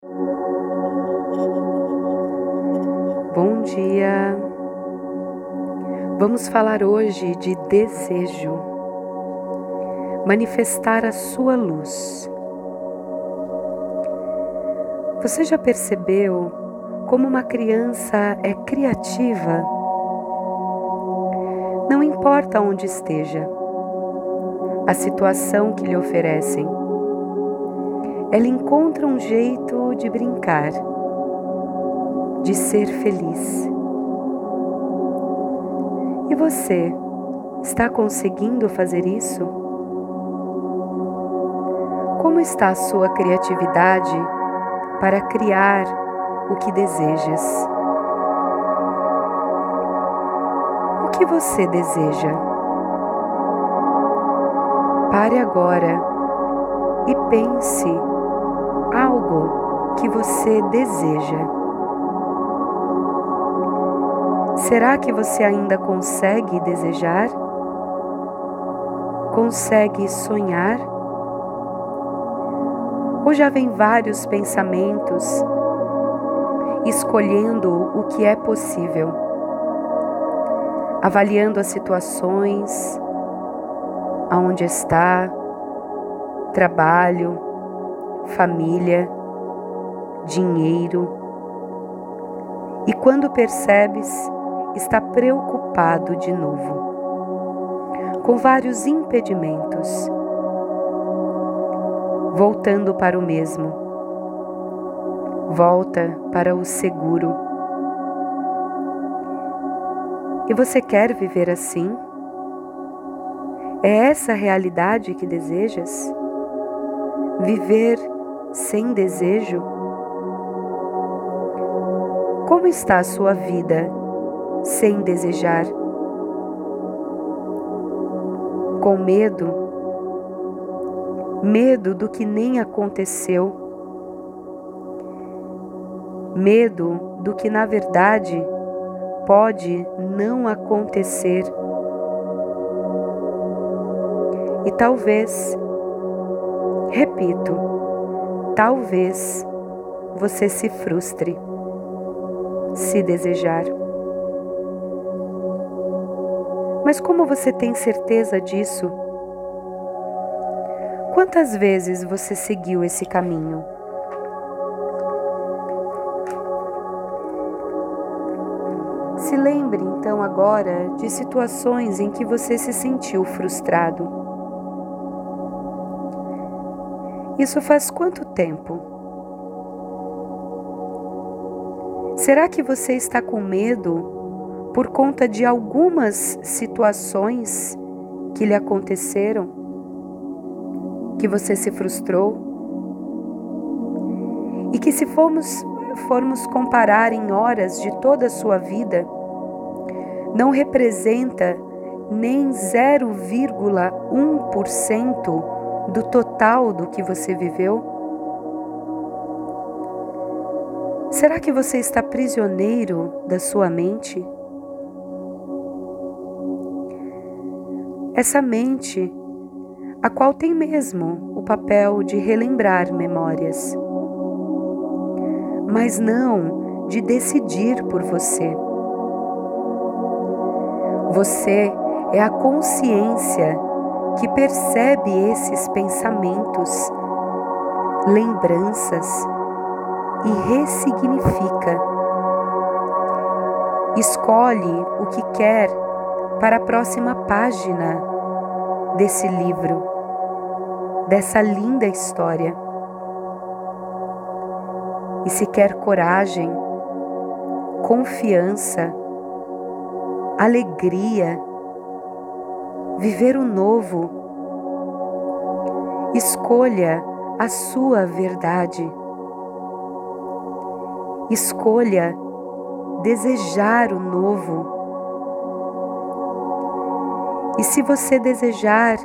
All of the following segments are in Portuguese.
Bom dia! Vamos falar hoje de desejo, manifestar a sua luz. Você já percebeu como uma criança é criativa? Não importa onde esteja, a situação que lhe oferecem, ela encontra um jeito de brincar de ser feliz. E você está conseguindo fazer isso? Como está a sua criatividade para criar o que desejas? O que você deseja? Pare agora e pense algo que você deseja. Será que você ainda consegue desejar? Consegue sonhar? Ou já vem vários pensamentos escolhendo o que é possível, avaliando as situações, aonde está, trabalho, família, dinheiro. E quando percebes, está preocupado de novo, com vários impedimentos, voltando para o mesmo. Volta para o seguro. E você quer viver assim? É essa a realidade que desejas? Viver sem desejo? Como está a sua vida sem desejar. Com medo, medo do que nem aconteceu, medo do que na verdade pode não acontecer. E talvez, repito, talvez você se frustre se desejar. Mas como você tem certeza disso? Quantas vezes você seguiu esse caminho? Se lembre então agora de situações em que você se sentiu frustrado. Isso faz quanto tempo? Será que você está com medo por conta de algumas situações que lhe aconteceram, que você se frustrou, e que se formos, formos comparar em horas de toda a sua vida, não representa nem 0,1% do total do que você viveu? Será que você está prisioneiro da sua mente? essa mente, a qual tem mesmo o papel de relembrar memórias, mas não de decidir por você. Você é a consciência que percebe esses pensamentos, lembranças e ressignifica. Escolhe o que quer para a próxima página desse livro, dessa linda história. E se quer coragem, confiança, alegria, viver o novo, escolha a sua verdade. Escolha desejar o novo. E se você desejar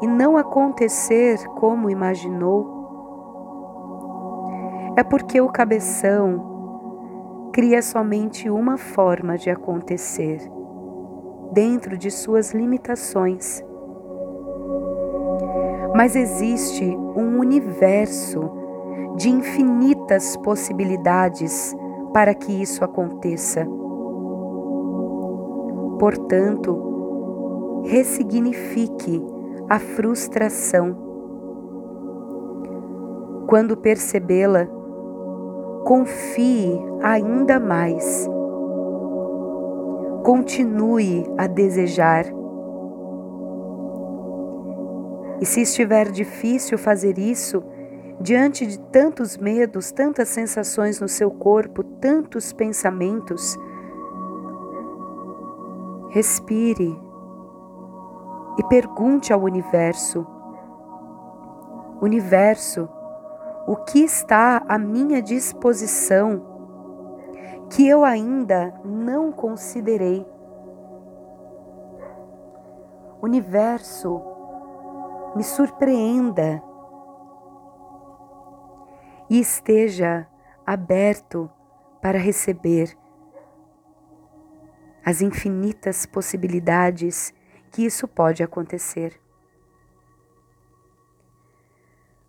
e não acontecer como imaginou, é porque o cabeção cria somente uma forma de acontecer, dentro de suas limitações. Mas existe um universo de infinitas possibilidades para que isso aconteça. Portanto, ressignifique a frustração. Quando percebê-la, confie ainda mais. Continue a desejar. E se estiver difícil fazer isso, diante de tantos medos, tantas sensações no seu corpo, tantos pensamentos, respire e pergunte ao universo: Universo, o que está à minha disposição que eu ainda não considerei? Universo, me surpreenda e esteja aberto para receber as infinitas possibilidades que isso pode acontecer.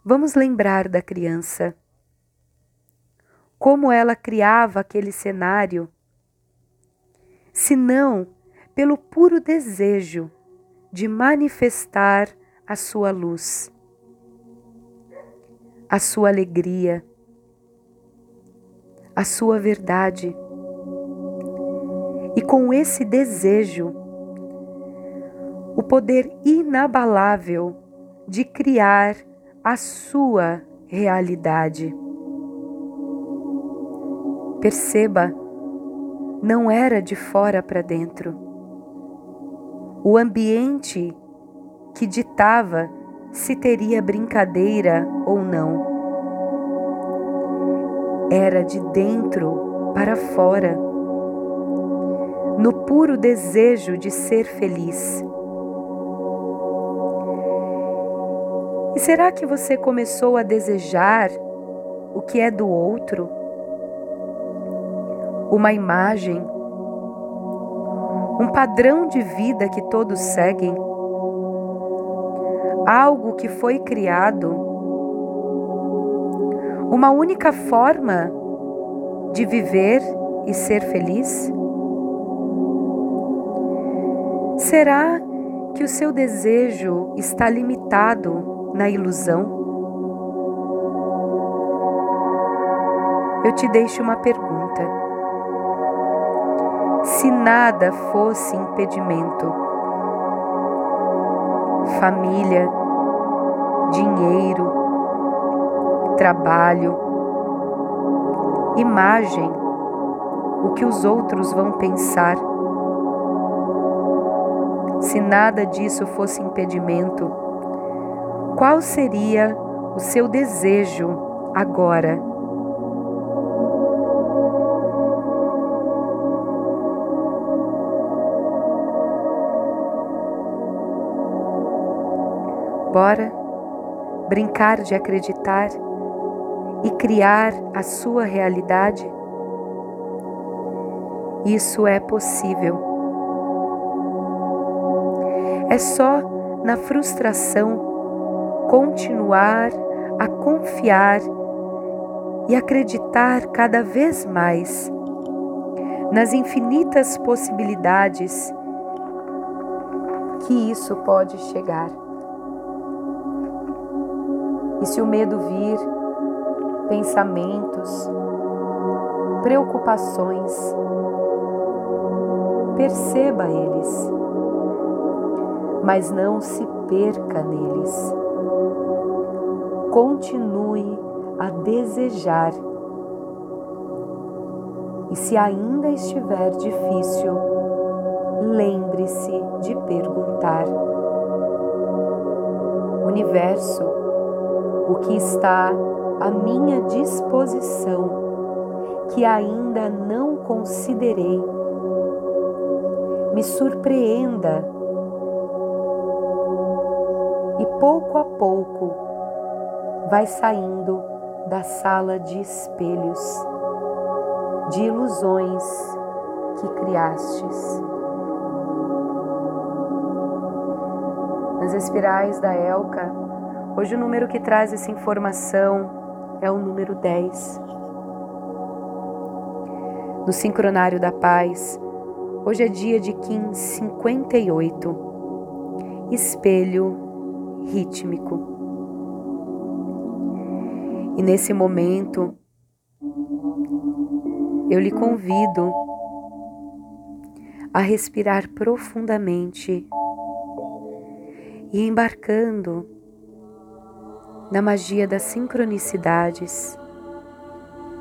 Vamos lembrar da criança. Como ela criava aquele cenário, se não pelo puro desejo de manifestar a sua luz a sua alegria, a sua verdade. E com esse desejo, o poder inabalável de criar a sua realidade. Perceba, não era de fora para dentro. O ambiente que ditava se teria brincadeira ou não. Era de dentro para fora, no puro desejo de ser feliz. E será que você começou a desejar o que é do outro? Uma imagem, um padrão de vida que todos seguem? algo que foi criado, uma única forma de viver e ser feliz? Será que o seu desejo está limitado na ilusão? Eu te deixo uma pergunta. Se nada fosse impedimento, família, dinheiro, trabalho, imagem, o que os outros vão pensar. Se nada disso fosse impedimento, qual seria o seu desejo agora? Bora brincar de acreditar e criar a sua realidade? Isso é possível. É só na frustração continuar a confiar e acreditar cada vez mais nas infinitas possibilidades que isso pode chegar. E se o medo vir, pensamentos, preocupações, perceba eles, mas não se perca neles. Continue a desejar. E se ainda estiver difícil, lembre-se de perguntar. Universo, o que está à minha disposição, que ainda não considerei. Me surpreenda e pouco a pouco vai saindo da sala de espelhos, de ilusões que criastes. Nas espirais da Elka, Hoje o número que traz essa informação é o número 10. No sincronário da paz, hoje é dia de Kim 58, espelho rítmico. E nesse momento, eu lhe convido a respirar profundamente e embarcando na magia das sincronicidades,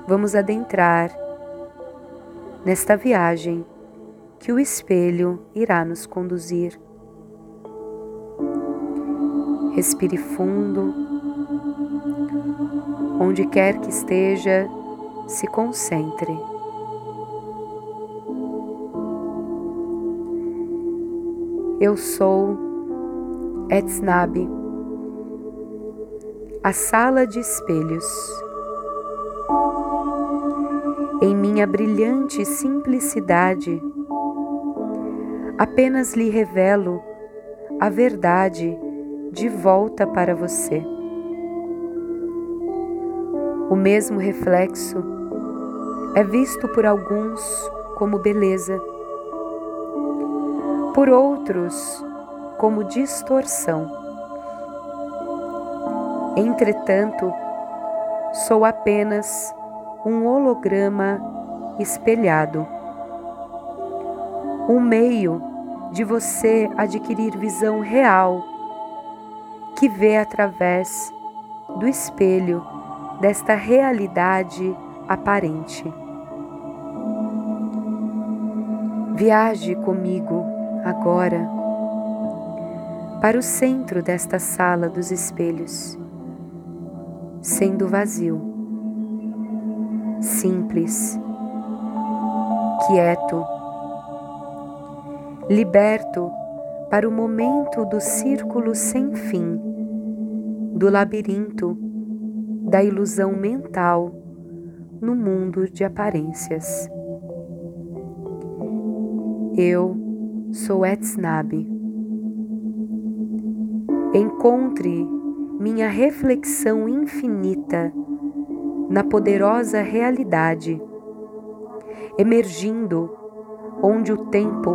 vamos adentrar nesta viagem que o espelho irá nos conduzir. Respire fundo, onde quer que esteja, se concentre. Eu sou Etznabi a sala de espelhos. Em minha brilhante simplicidade, apenas lhe revelo a verdade de volta para você. O mesmo reflexo é visto por alguns como beleza, por outros como distorção. Entretanto, sou apenas um holograma espelhado. Um meio de você adquirir visão real que vê através do espelho desta realidade aparente. Viaje comigo agora para o centro desta sala dos espelhos sendo vazio, simples, quieto, liberto para o momento do círculo sem fim, do labirinto, da ilusão mental no mundo de aparências. Eu sou Etznabi. Encontre minha reflexão infinita na poderosa realidade, emergindo onde o tempo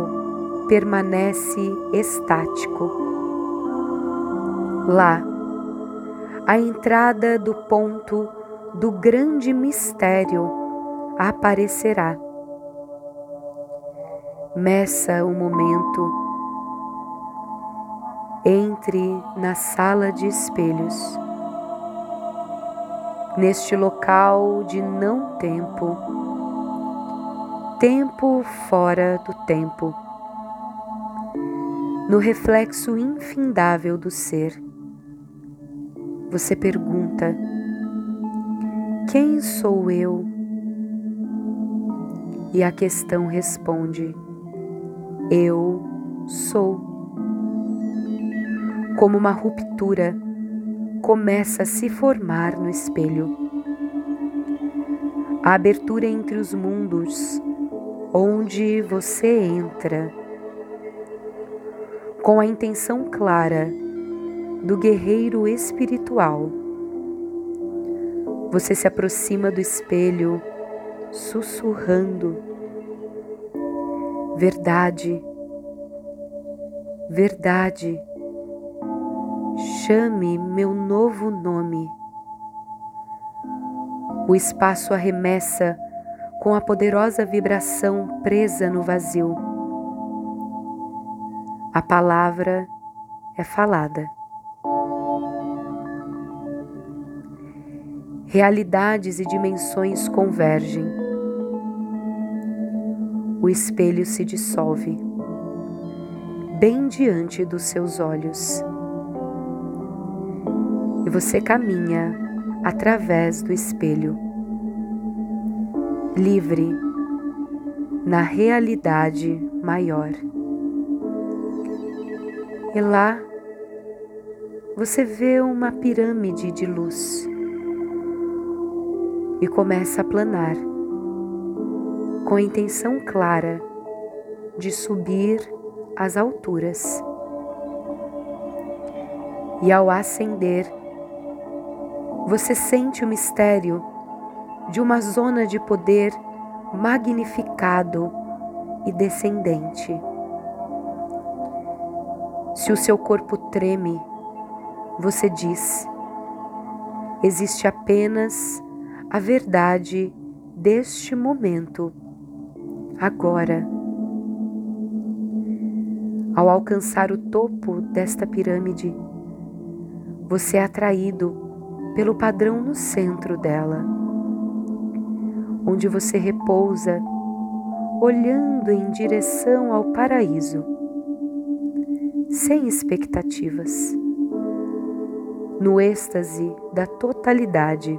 permanece estático. Lá, a entrada do ponto do grande mistério aparecerá. Meça o momento entre na sala de espelhos. Neste local de não tempo, tempo fora do tempo, no reflexo infindável do ser, você pergunta: Quem sou eu? E a questão responde: Eu sou como uma ruptura, começa a se formar no espelho. A abertura entre os mundos, onde você entra, com a intenção clara do guerreiro espiritual. Você se aproxima do espelho, sussurrando: Verdade, verdade Chame meu novo nome. O espaço arremessa com a poderosa vibração presa no vazio. A palavra é falada. Realidades e dimensões convergem. O espelho se dissolve, bem diante dos seus olhos e você caminha através do espelho, livre na realidade maior. E lá você vê uma pirâmide de luz e começa a planar com a intenção clara de subir às alturas. E ao ascender, você sente o mistério de uma zona de poder magnificado e descendente. Se o seu corpo treme, você diz: existe apenas a verdade deste momento, agora. Ao alcançar o topo desta pirâmide, você é atraído pelo padrão no centro dela, onde você repousa, olhando em direção ao paraíso, sem expectativas, no êxtase da totalidade,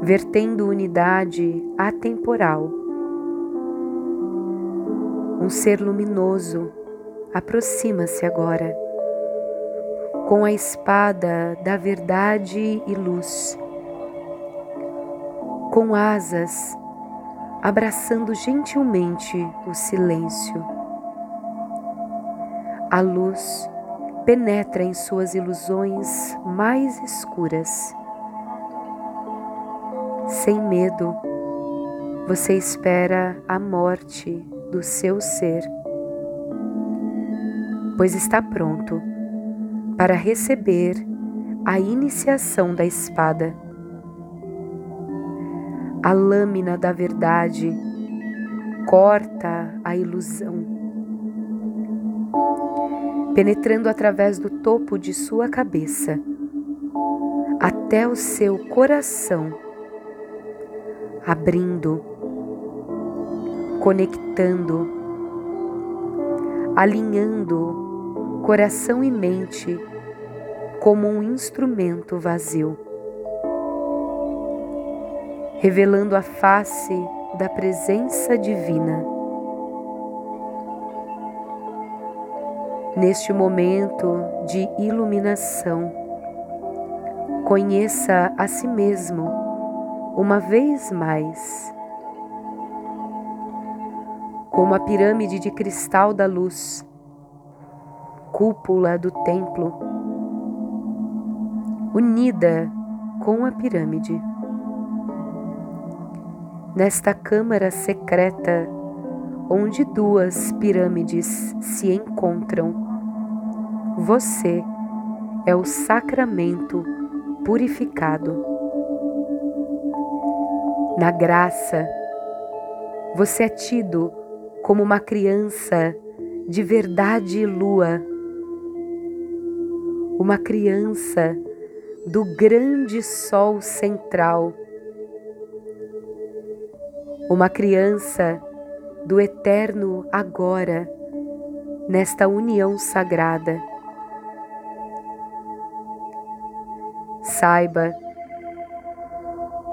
vertendo unidade atemporal um ser luminoso aproxima-se agora com a espada da verdade e luz, com asas, abraçando gentilmente o silêncio. A luz penetra em suas ilusões mais escuras. Sem medo, você espera a morte do seu ser, pois está pronto para receber a iniciação da espada. A lâmina da verdade corta a ilusão, penetrando através do topo de sua cabeça até o seu coração, abrindo conectando, alinhando coração e mente como um instrumento vazio, revelando a face da presença divina. Neste momento de iluminação, conheça a si mesmo uma vez mais como a pirâmide de cristal da luz, cúpula do templo, unida com a pirâmide. Nesta câmara secreta, onde duas pirâmides se encontram, você é o sacramento purificado. Na graça, você é tido como uma criança de verdade e lua, uma criança do grande sol central, uma criança do eterno agora, nesta união sagrada. Saiba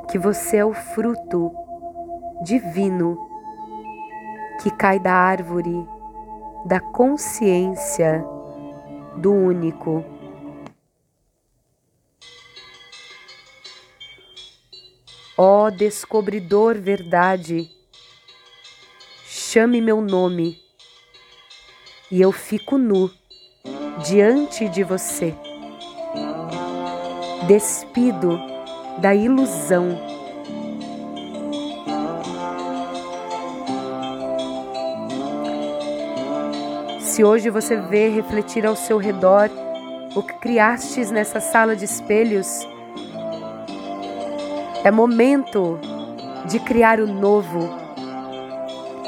que você é o fruto divino que cai da árvore da consciência do único. Ó descobridor verdade, chame meu nome e eu fico nu diante de você. Despido da ilusão Se hoje você vê refletir ao seu redor o que criastes nessa sala de espelhos, é momento de criar o novo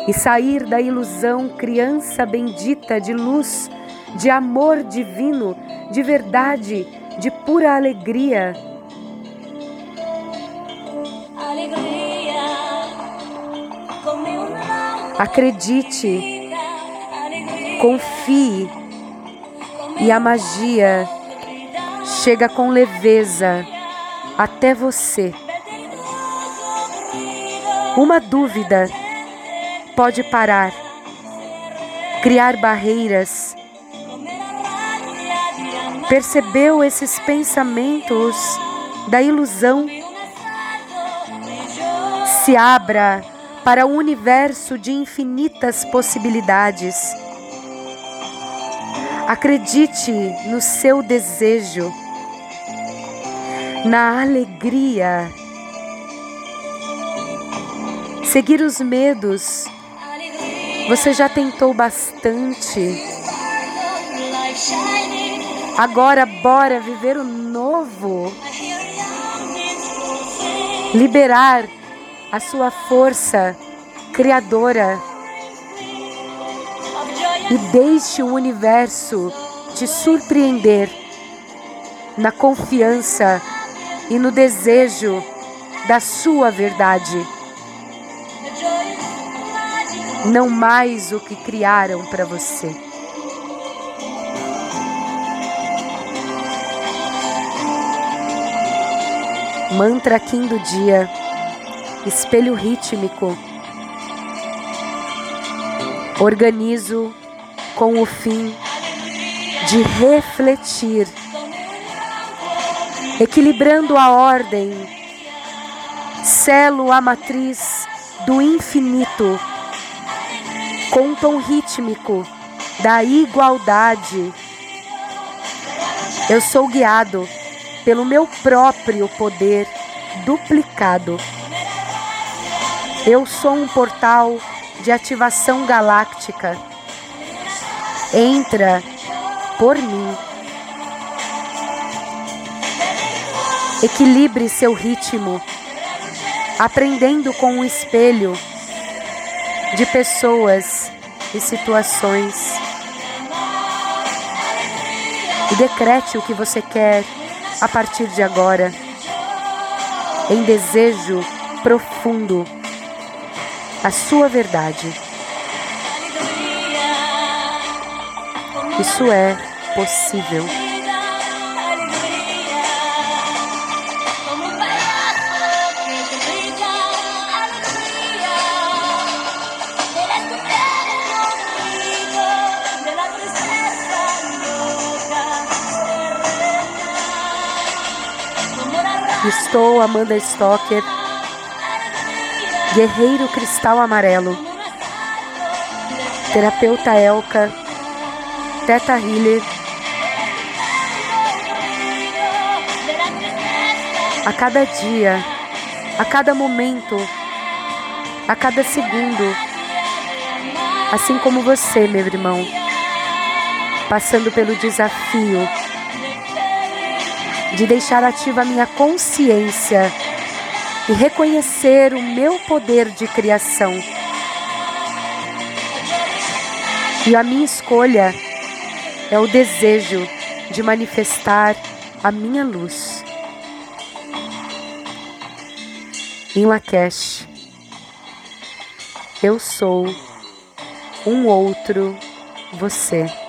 e sair da ilusão criança bendita de luz, de amor divino, de verdade, de pura alegria. Acredite Confie e a magia chega com leveza até você. Uma dúvida pode parar, criar barreiras. Percebeu esses pensamentos da ilusão? Se abra para o universo de infinitas possibilidades Acredite no seu desejo. na alegria. Seguir os medos, você já tentou bastante. Agora, bora viver o novo. Liberar a sua força criadora. E deixe o universo te surpreender na confiança e no desejo da sua verdade. Não mais o que criaram para você. Mantra Kim do dia, espelho rítmico. Organizo com o fim de refletir equilibrando a ordem, selo a matriz do infinito, com tom rítmico da igualdade. Eu sou guiado pelo meu próprio poder duplicado. Eu sou um portal de ativação galáctica. Entra por mim. Equilibre seu ritmo, aprendendo com o espelho de pessoas e situações. E decrete o que você quer a partir de agora, em desejo profundo, a sua verdade. Isso é possível. Estou Amanda Stocker, Guerreiro Cristal Amarelo, Terapeuta Elka, Teta Healer. A cada dia, a cada momento, a cada segundo, assim como você, meu irmão, passando pelo desafio de deixar ativa a minha consciência e reconhecer o meu poder de criação. E a minha escolha é o desejo de manifestar a minha luz. Em Lakesh, eu sou um outro você.